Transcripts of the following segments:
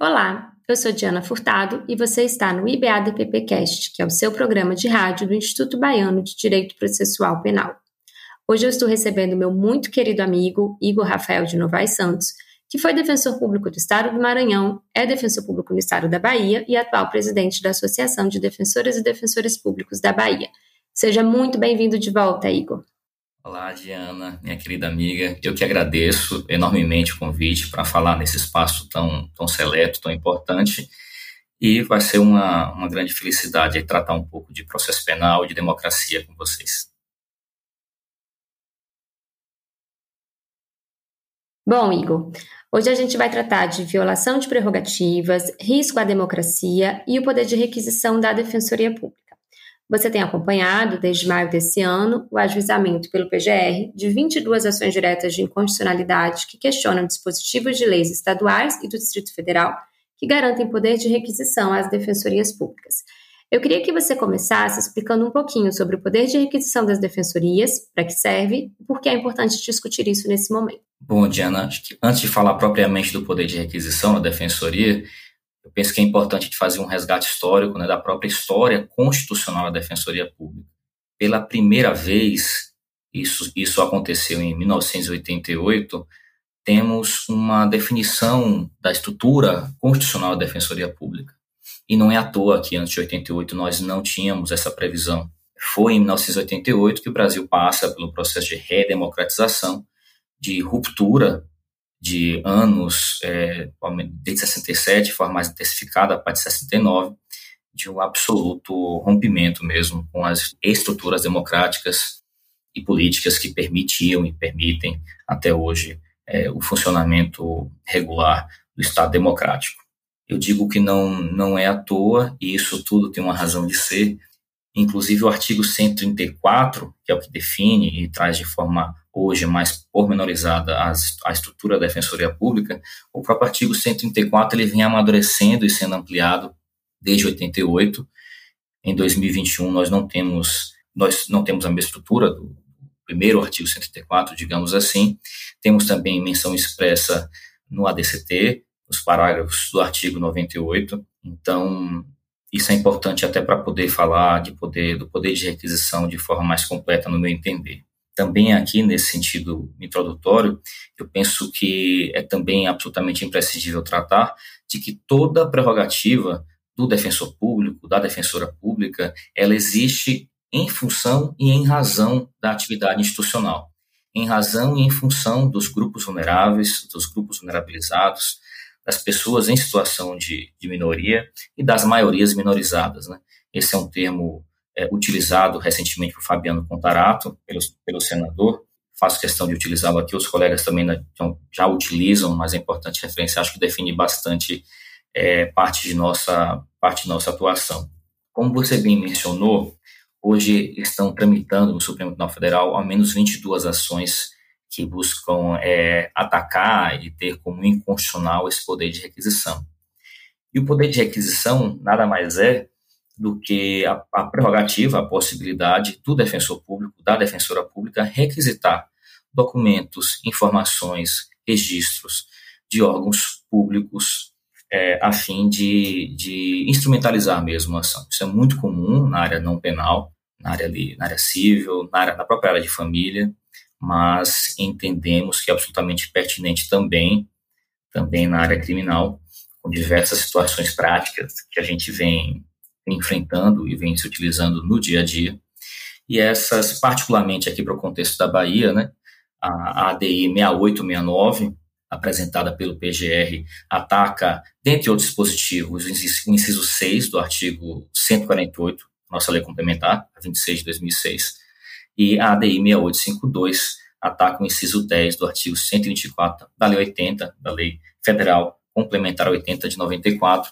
Olá, eu sou Diana Furtado e você está no IBADPPcast, que é o seu programa de rádio do Instituto Baiano de Direito Processual Penal. Hoje eu estou recebendo meu muito querido amigo Igor Rafael de Novaes Santos, que foi defensor público do Estado do Maranhão, é defensor público no Estado da Bahia e atual presidente da Associação de Defensoras e Defensores Públicos da Bahia. Seja muito bem-vindo de volta, Igor. Olá, Diana, minha querida amiga. Eu que agradeço enormemente o convite para falar nesse espaço tão, tão seleto, tão importante. E vai ser uma, uma grande felicidade tratar um pouco de processo penal e de democracia com vocês. Bom, Igor, hoje a gente vai tratar de violação de prerrogativas, risco à democracia e o poder de requisição da Defensoria Pública. Você tem acompanhado, desde maio desse ano, o ajuizamento pelo PGR de 22 ações diretas de inconstitucionalidade que questionam dispositivos de leis estaduais e do Distrito Federal que garantem poder de requisição às defensorias públicas. Eu queria que você começasse explicando um pouquinho sobre o poder de requisição das defensorias, para que serve e por que é importante discutir isso nesse momento. Bom, Diana, acho que antes de falar propriamente do poder de requisição da defensoria, eu penso que é importante de fazer um resgate histórico né, da própria história constitucional da Defensoria Pública. Pela primeira vez, isso, isso aconteceu em 1988, temos uma definição da estrutura constitucional da Defensoria Pública. E não é à toa que antes de 88 nós não tínhamos essa previsão. Foi em 1988 que o Brasil passa pelo processo de redemocratização, de ruptura de anos, é, desde 67, de forma mais intensificada, a partir de 69, de um absoluto rompimento mesmo com as estruturas democráticas e políticas que permitiam e permitem até hoje é, o funcionamento regular do Estado democrático. Eu digo que não, não é à toa, e isso tudo tem uma razão de ser, Inclusive, o artigo 134, que é o que define e traz de forma hoje mais pormenorizada a estrutura da Defensoria Pública, o próprio artigo 134 ele vem amadurecendo e sendo ampliado desde 88. Em 2021 nós não temos nós não temos a mesma estrutura do primeiro artigo 134, digamos assim. Temos também menção expressa no ADCT, nos parágrafos do artigo 98. Então, isso é importante até para poder falar de poder do poder de requisição de forma mais completa, no meu entender. Também aqui, nesse sentido introdutório, eu penso que é também absolutamente imprescindível tratar de que toda prerrogativa do defensor público, da defensora pública, ela existe em função e em razão da atividade institucional, em razão e em função dos grupos vulneráveis, dos grupos vulnerabilizados, das pessoas em situação de, de minoria e das maiorias minorizadas. Né? Esse é um termo é, utilizado recentemente por Fabiano Contarato, pelo, pelo senador. Faço questão de utilizá-lo aqui, os colegas também já, já, utilizam, mas é importante referenciar, acho que define bastante é, parte, de nossa, parte de nossa atuação. Como você bem mencionou, hoje estão tramitando no Supremo Tribunal Federal ao menos 22 ações que buscam é, atacar e ter como inconstitucional esse poder de requisição. E o poder de requisição nada mais é do que a, a prerrogativa, a possibilidade do defensor público, da defensora pública, requisitar documentos, informações, registros de órgãos públicos é, a fim de, de instrumentalizar mesmo a ação. Isso é muito comum na área não penal, na área, ali, na área civil, na, área, na própria área de família, mas entendemos que é absolutamente pertinente também, também na área criminal, com diversas situações práticas que a gente vem enfrentando e vem se utilizando no dia a dia. E essas, particularmente aqui para o contexto da Bahia, né, a ADI 6869, apresentada pelo PGR, ataca, dentre outros dispositivos, o inciso 6 do artigo 148, nossa lei complementar, a 26 de 2006, e a ADI 6852 ataca o inciso 10 do artigo 124 da Lei 80, da Lei Federal Complementar 80 de 94.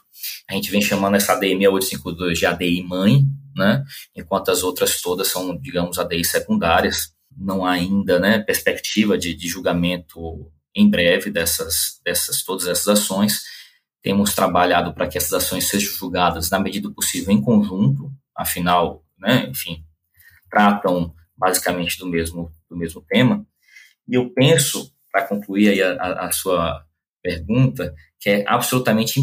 A gente vem chamando essa ADI 6852 de ADI mãe, né? enquanto as outras todas são, digamos, ADI secundárias. Não há ainda né, perspectiva de, de julgamento em breve dessas, dessas todas essas ações. Temos trabalhado para que essas ações sejam julgadas na medida do possível em conjunto, afinal, né, enfim, tratam basicamente do mesmo, do mesmo tema. E eu penso, para concluir aí a, a, sua, pergunta, que é absolutamente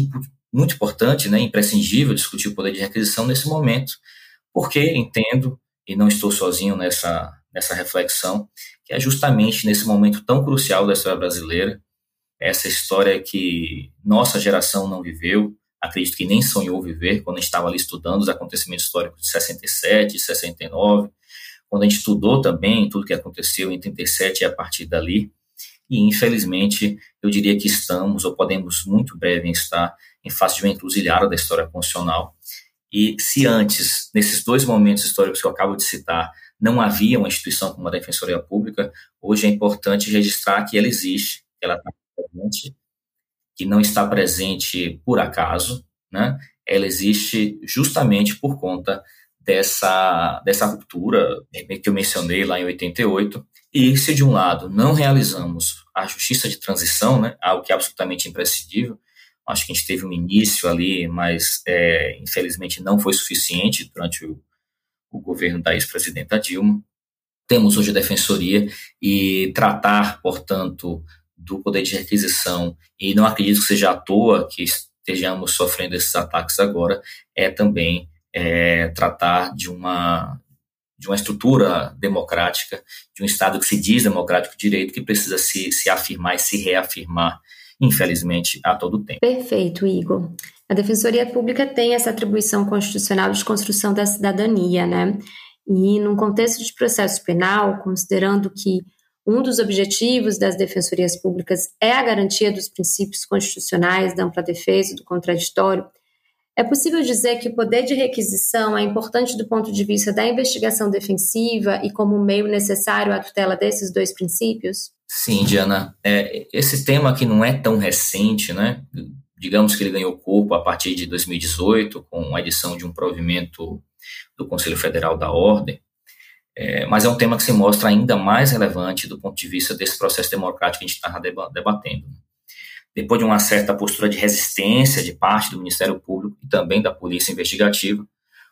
muito importante, né, imprescindível discutir o poder de requisição nesse momento, porque entendo, e não estou sozinho nessa, nessa reflexão, que é justamente nesse momento tão crucial da história brasileira, essa história que nossa geração não viveu, acredito que nem sonhou viver quando a gente estava ali estudando os acontecimentos históricos de 67, 69, quando a gente estudou também tudo que aconteceu em 37 e a partir dali, e infelizmente eu diria que estamos, ou podemos muito breve estar, em face de uma encruzilhada da história constitucional. E se antes, nesses dois momentos históricos que eu acabo de citar, não havia uma instituição como a Defensoria Pública, hoje é importante registrar que ela existe, que ela está presente, que não está presente por acaso, né? ela existe justamente por conta dessa, dessa ruptura que eu mencionei lá em 88. E se, de um lado, não realizamos a justiça de transição, né, algo que é absolutamente imprescindível, acho que a gente teve um início ali, mas é, infelizmente não foi suficiente durante o, o governo da ex-presidenta Dilma. Temos hoje a defensoria e tratar, portanto, do poder de requisição, e não acredito que seja à toa que estejamos sofrendo esses ataques agora, é também é, tratar de uma de uma estrutura democrática, de um Estado que se diz democrático de direito, que precisa se, se afirmar e se reafirmar, infelizmente, a todo tempo. Perfeito, Igor. A Defensoria Pública tem essa atribuição constitucional de construção da cidadania, né? E num contexto de processo penal, considerando que um dos objetivos das defensorias públicas é a garantia dos princípios constitucionais da ampla defesa do contraditório, é possível dizer que o poder de requisição é importante do ponto de vista da investigação defensiva e como meio necessário à tutela desses dois princípios? Sim, Diana. É, esse tema que não é tão recente, né? Digamos que ele ganhou corpo a partir de 2018, com a edição de um provimento do Conselho Federal da Ordem, é, mas é um tema que se mostra ainda mais relevante do ponto de vista desse processo democrático que a gente está debatendo depois de uma certa postura de resistência de parte do Ministério Público e também da Polícia Investigativa.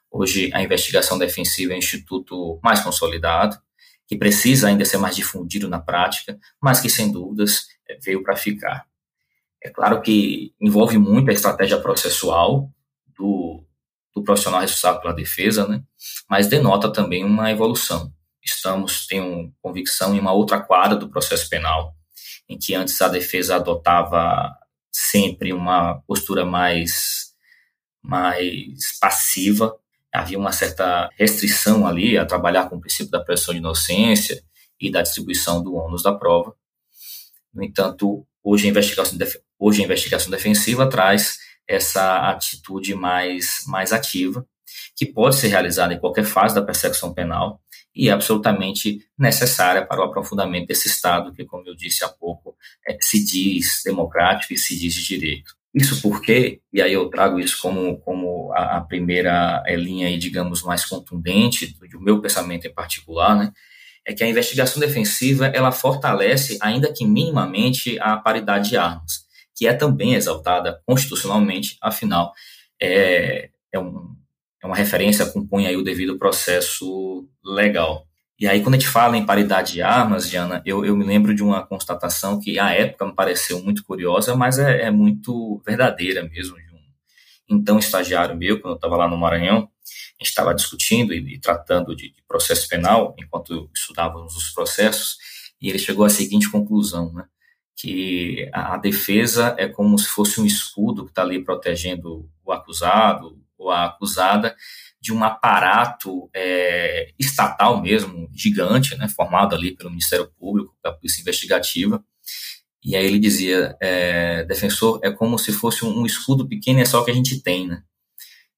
Hoje, a investigação defensiva é um instituto mais consolidado, que precisa ainda ser mais difundido na prática, mas que, sem dúvidas, é, veio para ficar. É claro que envolve muito a estratégia processual do, do profissional responsável pela defesa, né? mas denota também uma evolução. Estamos, tenho convicção, em uma outra quadra do processo penal, em que antes a defesa adotava sempre uma postura mais, mais passiva, havia uma certa restrição ali a trabalhar com o princípio da presunção de inocência e da distribuição do ônus da prova. No entanto, hoje a investigação, hoje a investigação defensiva traz essa atitude mais, mais ativa, que pode ser realizada em qualquer fase da persecução penal, e absolutamente necessária para o aprofundamento desse Estado, que, como eu disse há pouco, é, se diz democrático e se diz de direito. Isso porque, e aí eu trago isso como, como a, a primeira é, linha, aí, digamos, mais contundente do meu pensamento em particular, né, é que a investigação defensiva ela fortalece, ainda que minimamente, a paridade de armas, que é também exaltada constitucionalmente, afinal, é, é um, é uma referência, compõe aí o devido processo legal. E aí, quando a gente fala em paridade de armas, Diana, eu, eu me lembro de uma constatação que à época me pareceu muito curiosa, mas é, é muito verdadeira mesmo. De um então estagiário meu, quando eu estava lá no Maranhão, a gente estava discutindo e, e tratando de, de, processo penal, enquanto estudávamos os processos, e ele chegou à seguinte conclusão, né? que a, a defesa é como se fosse um escudo que está ali protegendo o acusado, ou a acusada de um aparato é, estatal mesmo, gigante, né, formado ali pelo Ministério Público, pela Polícia Investigativa. E aí ele dizia, é, defensor, é como se fosse um, escudo pequeno, é só o que a gente tem, né?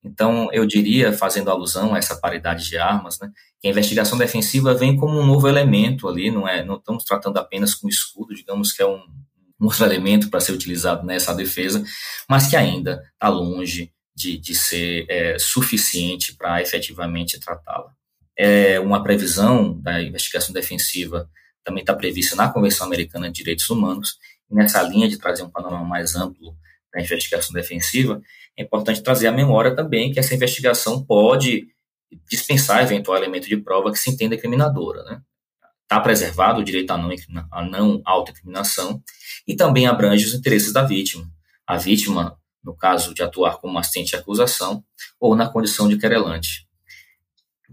Então, eu diria, fazendo alusão a essa paridade de armas, né, que a investigação defensiva vem como um novo elemento ali, não é? Não estamos tratando apenas com escudo, digamos que é um, um outro elemento para ser utilizado nessa defesa, mas que ainda está longe de, de ser é, suficiente para efetivamente tratá-la. É uma previsão da investigação defensiva também está prevista na Convenção Americana de Direitos Humanos, e nessa linha de trazer um panorama mais amplo da investigação defensiva, é importante trazer à memória também que essa investigação pode dispensar eventual elemento de prova que se entenda criminadora, né? está preservado o direito à não, à não autoincriminação e também abrange os interesses da vítima. A vítima, no caso de atuar como assistente de acusação ou na condição de querelante.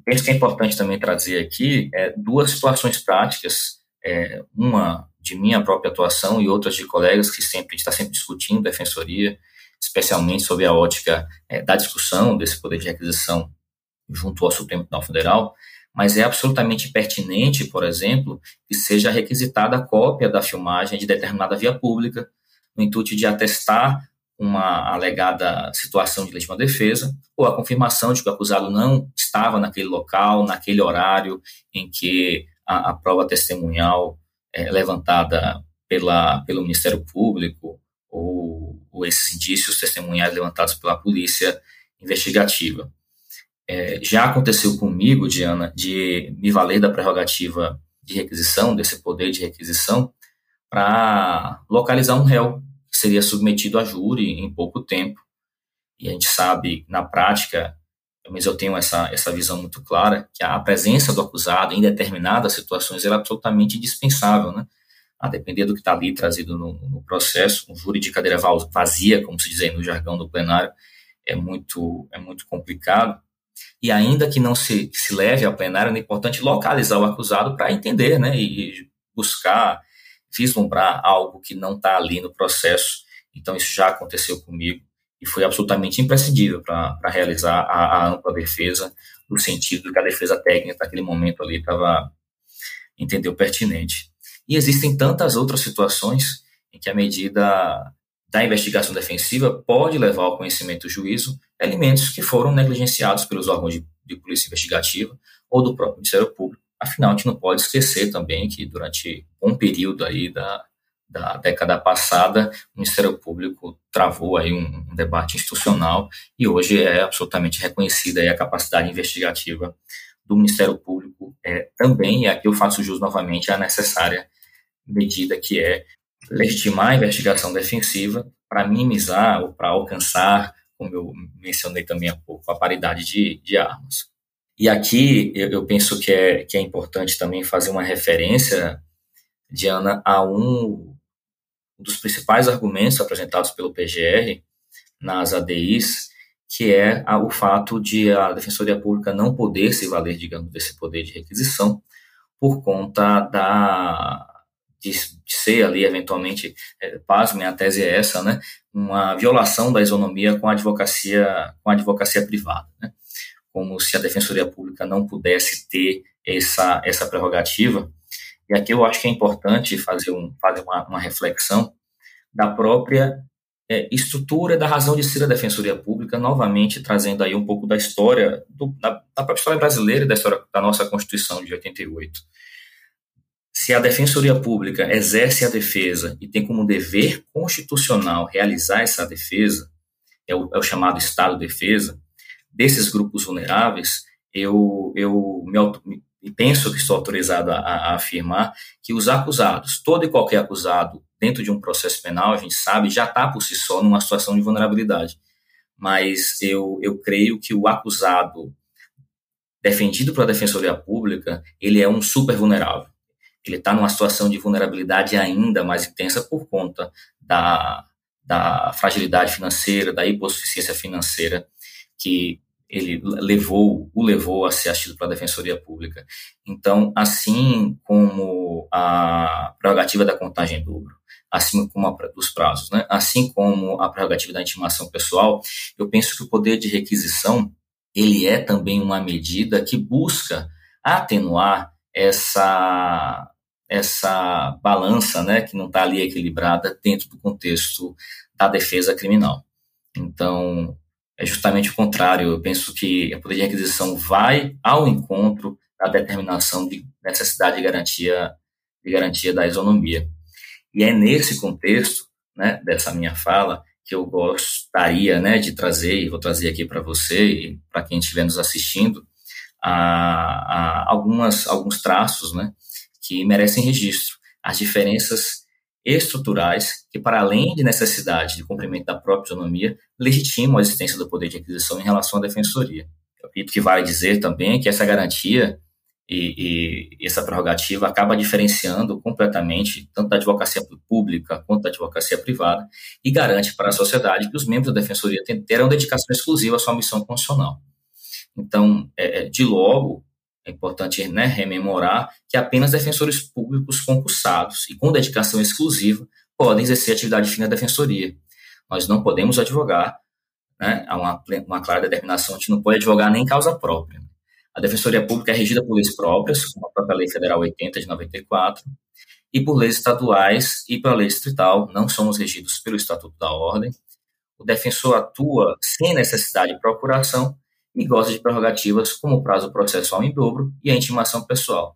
Penso que é importante também trazer aqui é, duas situações práticas, é, uma de minha própria atuação e outras de colegas que sempre está sempre discutindo defensoria, especialmente sobre a ótica é, da discussão desse poder de requisição junto ao Supremo Tribunal Federal, mas é absolutamente pertinente, por exemplo, que seja requisitada a cópia da filmagem de determinada via pública, no intuito de atestar uma alegada situação de legítima defesa, ou a confirmação de que o acusado não estava naquele local, naquele horário em que a, a prova testemunhal é levantada pela, pelo Ministério Público ou, ou esses indícios testemunhais levantados pela polícia investigativa. É, já aconteceu comigo, Diana, de me valer da prerrogativa de requisição, desse poder de requisição, para localizar um réu seria submetido a júri em pouco tempo. E a gente sabe, na prática, mas eu tenho essa, essa visão muito clara, que a presença do acusado em determinadas situações é absolutamente indispensável, né? A depender do que está ali trazido no, no, processo, um júri de cadeira vazia, como se diz aí no jargão do plenário, é muito, é muito complicado. E ainda que não se, se leve ao plenário, é importante localizar o acusado para entender, né, e buscar vislumbrar algo que não está ali no processo. Então, isso já aconteceu comigo e foi absolutamente imprescindível para realizar a, a, ampla defesa, no sentido que a defesa técnica, naquele momento ali, estava entendeu pertinente. E existem tantas outras situações em que a medida da investigação defensiva pode levar ao conhecimento do juízo elementos que foram negligenciados pelos órgãos de, de polícia investigativa ou do próprio Ministério Público. Afinal, a gente não pode esquecer também que durante um período aí da, da década passada, o Ministério Público travou aí um, um debate institucional e hoje é absolutamente reconhecida a capacidade investigativa do Ministério Público é, também, e aqui eu faço jus novamente à necessária medida que é legitimar a investigação defensiva para minimizar ou para alcançar, como eu mencionei também há pouco, a paridade de, de armas. E aqui eu, eu penso que é, que é importante também fazer uma referência, Diana, a um dos principais argumentos apresentados pelo PGR nas ADIs, que é o fato de a Defensoria Pública não poder se valer, digamos, desse poder de requisição por conta da de, ser ali, eventualmente, é, pasmem, a tese é essa, né, uma violação da isonomia com a advocacia, com a advocacia privada, né, como se a Defensoria Pública não pudesse ter essa, essa prerrogativa. E aqui eu acho que é importante fazer, um, fazer uma, uma reflexão da própria é, estrutura da razão de ser da Defensoria Pública, novamente trazendo aí um pouco da história, do, da, da, própria história brasileira e da história da nossa Constituição de 88 se a Defensoria Pública exerce a defesa e tem como dever constitucional realizar essa defesa, é o, é o chamado Estado de Defesa, desses grupos vulneráveis, eu, eu me, me penso que estou autorizado a, a, afirmar que os acusados, todo e qualquer acusado dentro de um processo penal, a gente sabe, já está por si só numa situação de vulnerabilidade. Mas eu, eu creio que o acusado defendido pela Defensoria Pública, ele é um super vulnerável ele está numa situação de vulnerabilidade ainda mais intensa por conta da, da fragilidade financeira, da hipossuficiência financeira que ele levou, o levou a ser assistido pela Defensoria Pública. Então, assim como a prerrogativa da contagem dobro, assim como a dos prazos, né? assim como a prerrogativa da intimação pessoal, eu penso que o poder de requisição ele é também uma medida que busca atenuar essa essa balança, né, que não está ali equilibrada dentro do contexto da defesa criminal. Então, é justamente o contrário. Eu penso que a poder de requisição vai ao encontro da determinação de necessidade de garantia, de garantia da isonomia. E é nesse contexto, né, dessa minha fala, que eu gostaria, né, de trazer, e vou trazer aqui para você e para quem estiver nos assistindo, a, a algumas, alguns traços, né, que merecem registro. As diferenças estruturais que, para além de necessidade de cumprimento da própria autonomia, legitimam a existência do poder de aquisição em relação à defensoria. Eu acredito que vale dizer também que essa garantia e, e, essa prerrogativa acaba diferenciando completamente tanto da advocacia pública quanto da advocacia privada e garante para a sociedade que os membros da defensoria terão dedicação exclusiva à sua missão constitucional. Então, é, é, de logo, é importante né, rememorar que apenas defensores públicos concursados e com dedicação exclusiva podem exercer atividade fim da defensoria. Nós não podemos advogar, né, há uma, uma clara determinação, a gente não pode advogar nem causa própria. A Defensoria Pública é regida por leis próprias, como a própria Lei Federal 80 de 94, e por leis estaduais e pela lei distrital, não somos regidos pelo Estatuto da Ordem. O defensor atua sem necessidade de procuração e goza de prerrogativas como o prazo processual em dobro e a intimação pessoal.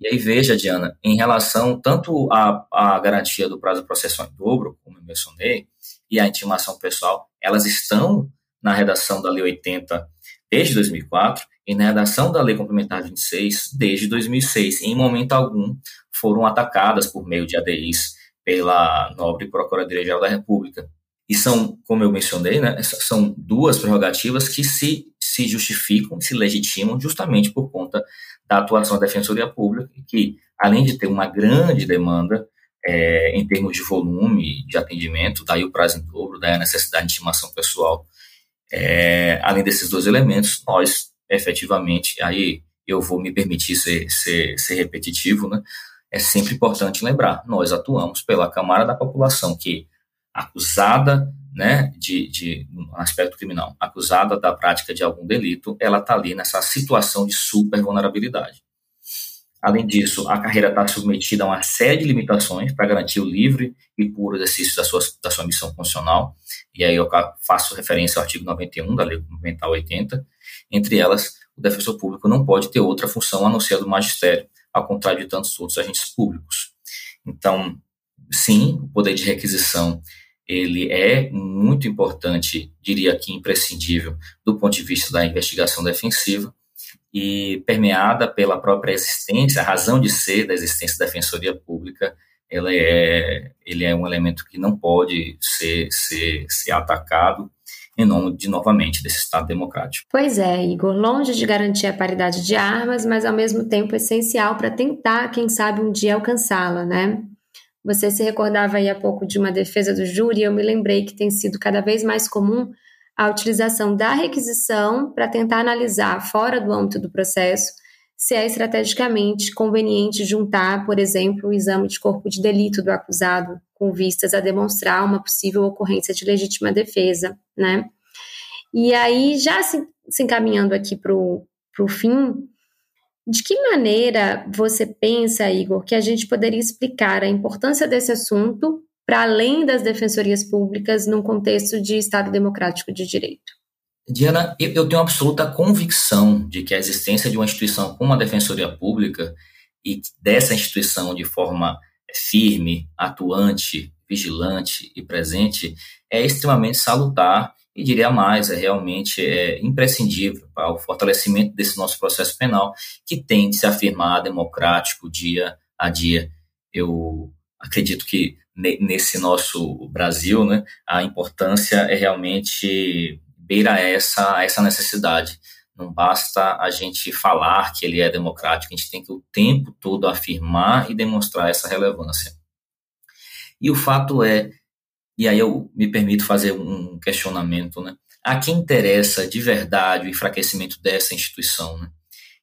E aí veja, Diana, em relação tanto à, à garantia do prazo processual em dobro, como eu mencionei, e a intimação pessoal, elas estão na redação da Lei 80 desde 2004 e na redação da Lei Complementar 26 desde 2006. Em momento algum foram atacadas por meio de ADIs pela nobre Procuradoria-Geral da República. E são, como eu mencionei, né, são duas prerrogativas que se, se justificam, se legitimam justamente por conta da atuação da Defensoria Pública, que, além de ter uma grande demanda é, em termos de volume de atendimento, daí o prazo em dobro, daí a necessidade de intimação pessoal, é, além desses dois elementos, nós efetivamente, aí eu vou me permitir ser, ser, ser repetitivo, né? É sempre importante lembrar, nós atuamos pela camada da população que acusada, né, de, de aspecto criminal, acusada da prática de algum delito, ela está ali nessa situação de super vulnerabilidade. Além disso, a carreira está submetida a uma série de limitações para garantir o livre e puro exercício da sua, da sua missão funcional, e aí eu faço referência ao artigo 91 da Lei Complementar 80, entre elas, o defensor público não pode ter outra função a não ser a do magistério, ao contrário de tantos outros agentes públicos. Então, sim, o poder de requisição ele é muito importante, diria aqui imprescindível, do ponto de vista da investigação defensiva, e permeada pela própria existência, a razão de ser da existência da defensoria pública, ela é, ele é um elemento que não pode ser, ser, ser atacado em nome de novamente desse Estado democrático. Pois é, Igor, longe de garantir a paridade de armas, mas ao mesmo tempo essencial para tentar, quem sabe, um dia alcançá-la, né? Você se recordava aí há pouco de uma defesa do júri, eu me lembrei que tem sido cada vez mais comum a utilização da requisição para tentar analisar, fora do âmbito do processo, se é estrategicamente conveniente juntar, por exemplo, o exame de corpo de delito do acusado, com vistas a demonstrar uma possível ocorrência de legítima defesa, né? E aí, já se, se encaminhando aqui para o fim, de que maneira você pensa, Igor, que a gente poderia explicar a importância desse assunto para além das defensorias públicas num contexto de Estado democrático de direito? Diana, eu tenho absoluta convicção de que a existência de uma instituição como a Defensoria Pública e dessa instituição de forma firme, atuante, vigilante e presente é extremamente salutar e diria mais, é realmente é, imprescindível para o fortalecimento desse nosso processo penal que tem de se afirmar democrático dia a dia. Eu acredito que nesse nosso Brasil, né, a importância é realmente beira essa, essa necessidade. Não basta a gente falar que ele é democrático, a gente tem que o tempo todo afirmar e demonstrar essa relevância. E o fato é, e aí eu me permito fazer um questionamento, né? A quem interessa de verdade o enfraquecimento dessa instituição, né?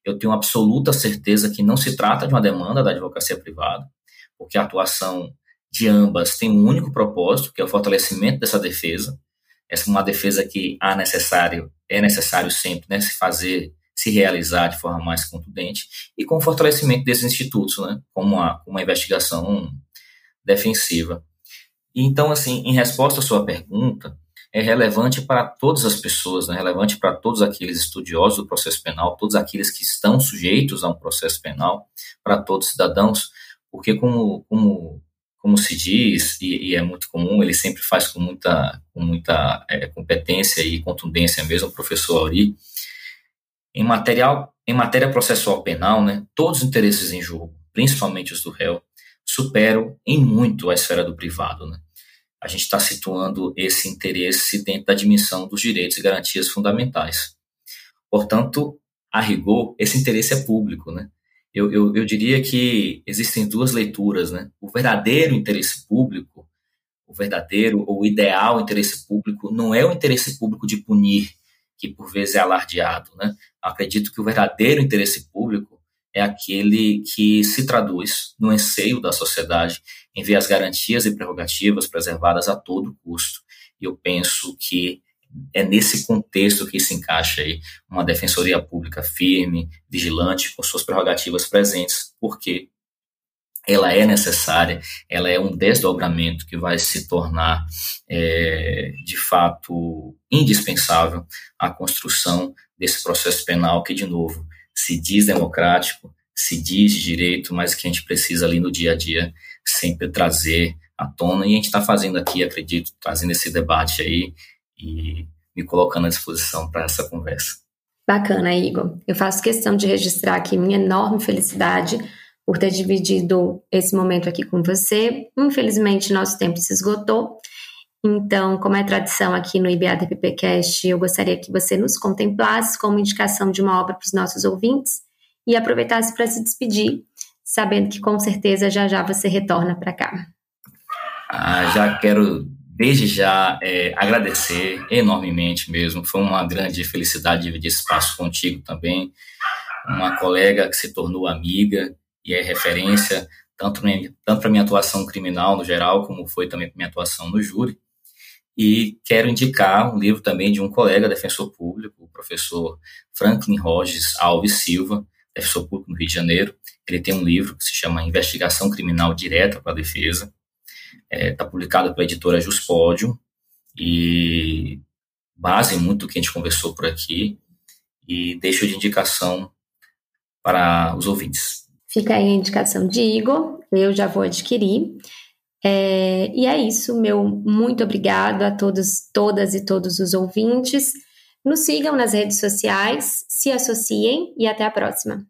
Eu tenho absoluta certeza que não se trata de uma demanda da advocacia privada, porque a atuação de ambas tem um único propósito, que é o fortalecimento dessa defesa. Essa é uma defesa que há necessário, é necessário sempre né, se fazer, se realizar de forma mais contundente, e com o fortalecimento desses institutos, né, como uma, uma investigação defensiva. Então, assim, em resposta à sua pergunta, é relevante para todas as pessoas, né, relevante para todos aqueles estudiosos do processo penal, todos aqueles que estão sujeitos a um processo penal, para todos os cidadãos, porque como, como como se diz, e, e, é muito comum, ele sempre faz com muita, com muita é, competência e contundência mesmo, o professor Auri, em, material, em matéria processual penal, né, todos os interesses em jogo, principalmente os do réu, superam em muito a esfera do privado. Né? A gente está situando esse interesse dentro da dimensão dos direitos e garantias fundamentais. Portanto, a rigor, esse interesse é público, né? eu, eu, eu diria que existem duas leituras, né? O verdadeiro interesse público, o verdadeiro ou ideal interesse público não é o interesse público de punir, que por vezes é alardeado, né? Acredito que o verdadeiro interesse público é aquele que se traduz no anseio da sociedade em ver as garantias e prerrogativas preservadas a todo custo. E eu penso que é nesse contexto que se encaixa aí uma defensoria pública firme, vigilante, com suas prerrogativas presentes, porque ela é necessária, ela é um desdobramento que vai se tornar, é, de fato, indispensável à construção desse processo penal que, de novo, se diz democrático, se diz de direito, mas que a gente precisa ali no dia a dia sempre trazer à tona. E a gente está fazendo aqui, acredito, trazendo esse debate aí e me colocando à disposição para essa conversa. Bacana, Igor. Eu faço questão de registrar aqui minha enorme felicidade por ter dividido esse momento aqui com você. Infelizmente, nosso tempo se esgotou. Então, como é tradição aqui no IBADPPcast, eu gostaria que você nos contemplasse como indicação de uma obra para os nossos ouvintes e aproveitasse para se despedir, sabendo que com certeza já já você retorna para cá. Ah, já quero desde já é, agradecer enormemente mesmo. Foi uma grande felicidade dividir espaço contigo também. Uma colega que se tornou amiga e é referência tanto para minha atuação criminal no geral, como foi também para minha atuação no júri. E quero indicar um livro também de um colega defensor público, o professor Franklin Roges Alves Silva, defensor público no Rio de Janeiro. Ele tem um livro que se chama Investigação Criminal Direta para a Defesa está é, tá publicado pela editora Juspódio e base muito do que a gente conversou por aqui e deixo de indicação para os ouvintes. Fica aí a indicação de Igor, eu já vou adquirir. É, e é isso, meu muito obrigado a todos, todas e todos os ouvintes. Nos sigam nas redes sociais, se associem e até a próxima.